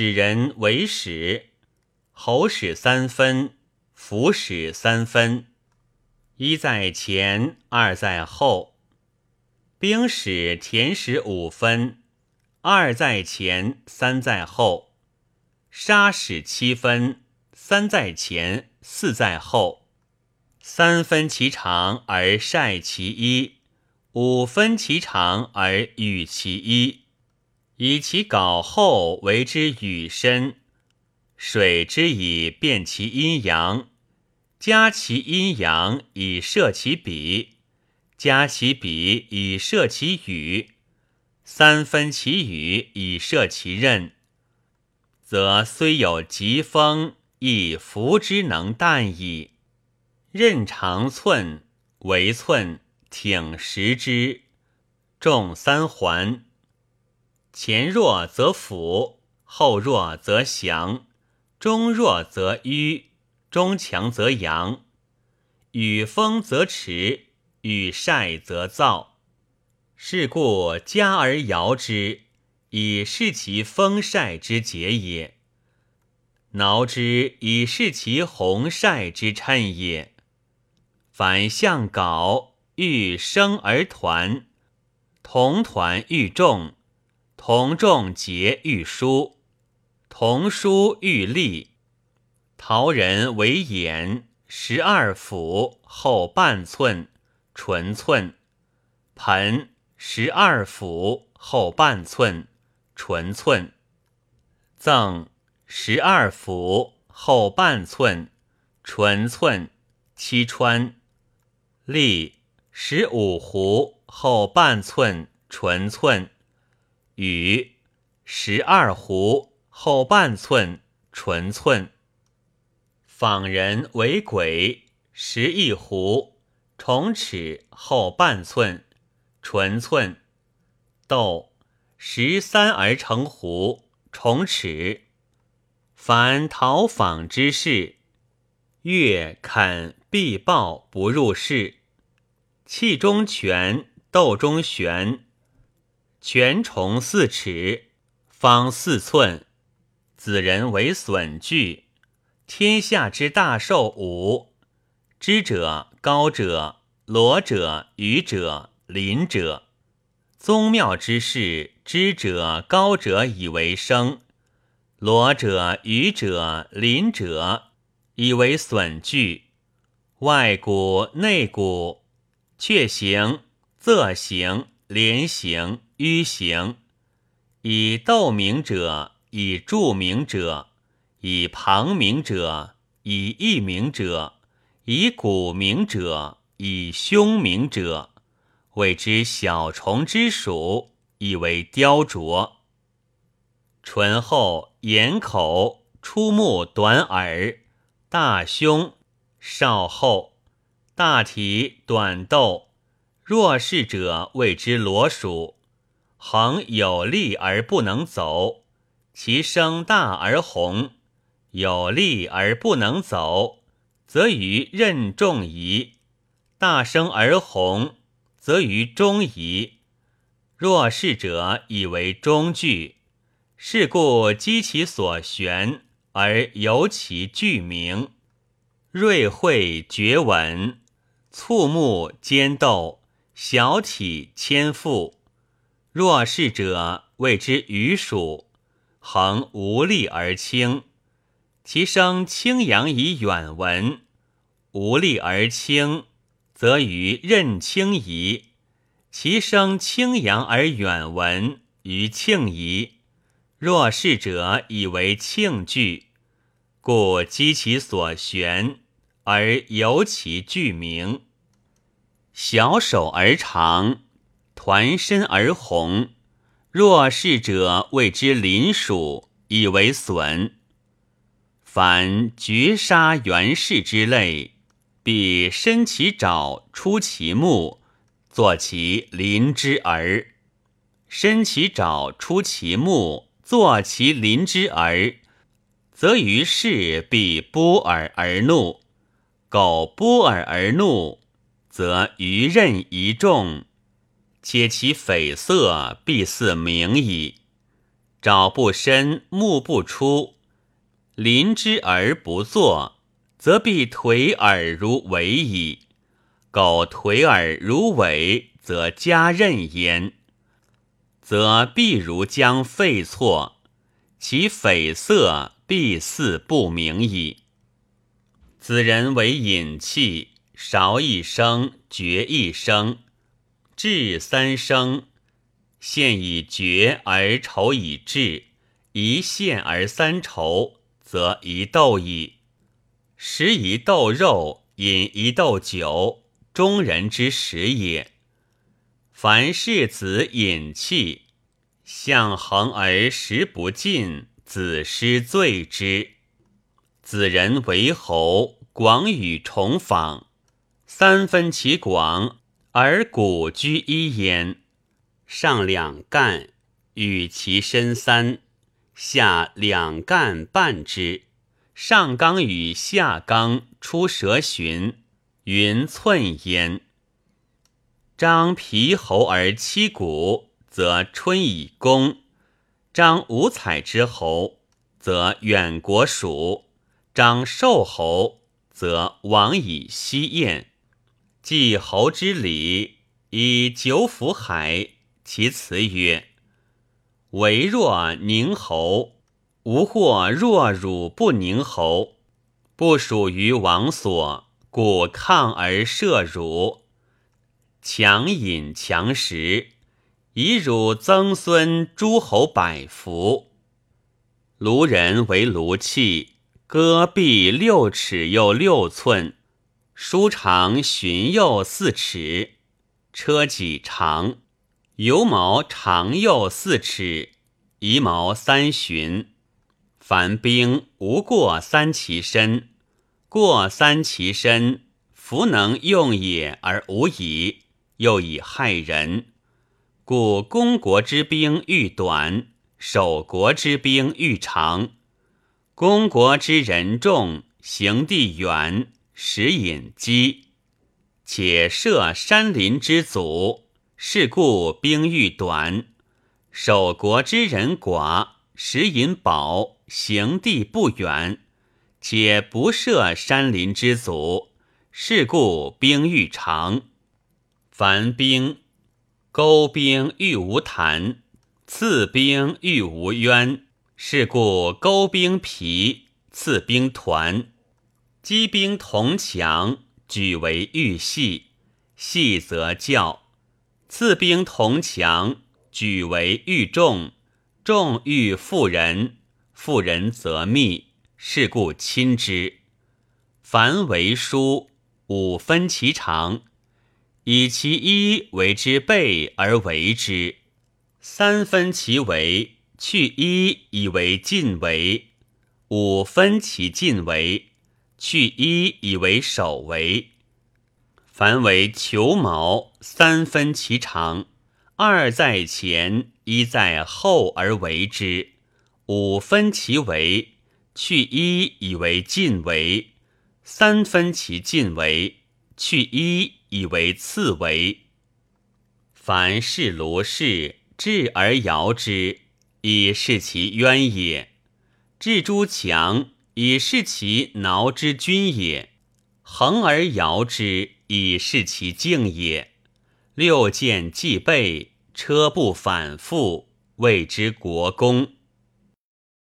使人为使，侯使三分，辅使三分，一在前，二在后。兵使田使五分，二在前，三在后。杀使七分，三在前，四在后。三分其长而晒其一，五分其长而与其一。以其缟厚为之羽深，水之以变其阴阳，加其阴阳以摄其笔，加其笔以摄其羽，三分其羽以摄其刃，则虽有疾风，亦服之能旦矣。刃长寸，为寸，挺十之，重三环。前弱则辅，后弱则降，中弱则迂，中强则扬。与风则驰，与晒则燥。是故加而摇之，以示其风晒之节也；挠之，以示其红晒之称也。反向稿，欲生而团，同团欲重。同重节欲书，同书欲立。陶人为眼，十二府。后半寸，纯寸；盆。十二府。后半寸，纯寸；赠。十二府。后半寸，纯寸。七川。立。十五壶后半寸，纯寸。羽十二壶后半寸，纯寸。访人为鬼，十一壶重尺后半寸，纯寸。斗十三而成斛，重尺。凡讨访之事，月肯必报不入室。气中全，斗中玄。全重四尺，方四寸。子人为损具。天下之大寿五：知者、高者、罗者、愚者、邻者。宗庙之事，知者、高者以为生；罗者、愚者、邻者以为损具。外鼓、内鼓，阙行、仄行、连行。迂行，以斗名者，以著名者，以旁名者，以义名者，以古名者，以凶名者，谓之小虫之属，以为雕琢。唇厚，眼口，出目短耳，大胸，少后，大体，短斗。弱势者谓之罗属。横有力而不能走，其声大而红；有力而不能走，则于任重矣；大声而红，则于中矣。若是者，以为中句。是故积其所悬，而由其具名。锐会绝稳，促目尖斗，小体千腹。若是者，谓之余属，恒无力而轻，其声清扬以远闻；无力而轻，则于任轻矣；其声清扬而远闻于庆矣。若是者，以为庆句，故积其所悬，而由其具名。小手而长。团身而红，若是者谓之邻属，以为损。凡绝杀元氏之类，必伸其爪，出其目，作其邻之儿；伸其爪，出其目，作其邻之儿，则于是必波耳而怒。苟波耳而怒，则于刃一重。且其匪色必似明矣。爪不伸，目不出，临之而不作，则必颓耳如尾矣。苟颓耳如尾，则加刃焉，则必如将废错，其匪色必似不明矣。子人为隐气，韶一声，绝一声，至三声。现以绝而愁以至，一现而三愁，则一斗矣。食一斗肉，饮一斗酒，中人之食也。凡世子饮气，相恒而食不尽，子失罪之。子人为侯，广与重访，三分其广而古居一焉。上两干，与其身三；下两干半之。上纲与下纲出蛇寻，云寸焉。张皮侯而七骨，则春以公；张五彩之侯，则远国属；张寿侯，则王以西燕。祭侯之礼，以九府海。其辞曰：“唯若宁侯，吾或若汝不宁侯，不属于王所，故抗而射汝，强饮强食，以汝曾孙诸侯百福。卢人为卢器，戈壁六尺又六寸，书长循又四尺，车戟长。”油毛长又四尺，夷毛三旬。凡兵无过三其身，过三其身，弗能用也而无以，又以害人。故攻国之兵愈短，守国之兵愈长。攻国之人众，行地远，食饮饥，且设山林之阻。是故兵欲短，守国之人寡，食饮饱，行地不远，且不设山林之阻。是故兵欲长。凡兵，钩兵欲无谈，刺兵欲无冤。是故钩兵疲，刺兵团，击兵同强，举为玉细，细则教。次兵同强，举为欲众，众欲妇人，妇人则密，是故亲之。凡为书，五分其长，以其一为之备而为之；三分其为，去一以为进为；五分其进为，去一以为首围。凡为球矛，三分其长，二在前，一在后而为之；五分其围，去一以为进围；三分其进围，去一以为次围。凡是卢氏，智而摇之，以示其渊也；智诸强，以示其挠之君也；横而摇之。以示其敬也。六剑既备，车不反复，谓之国公。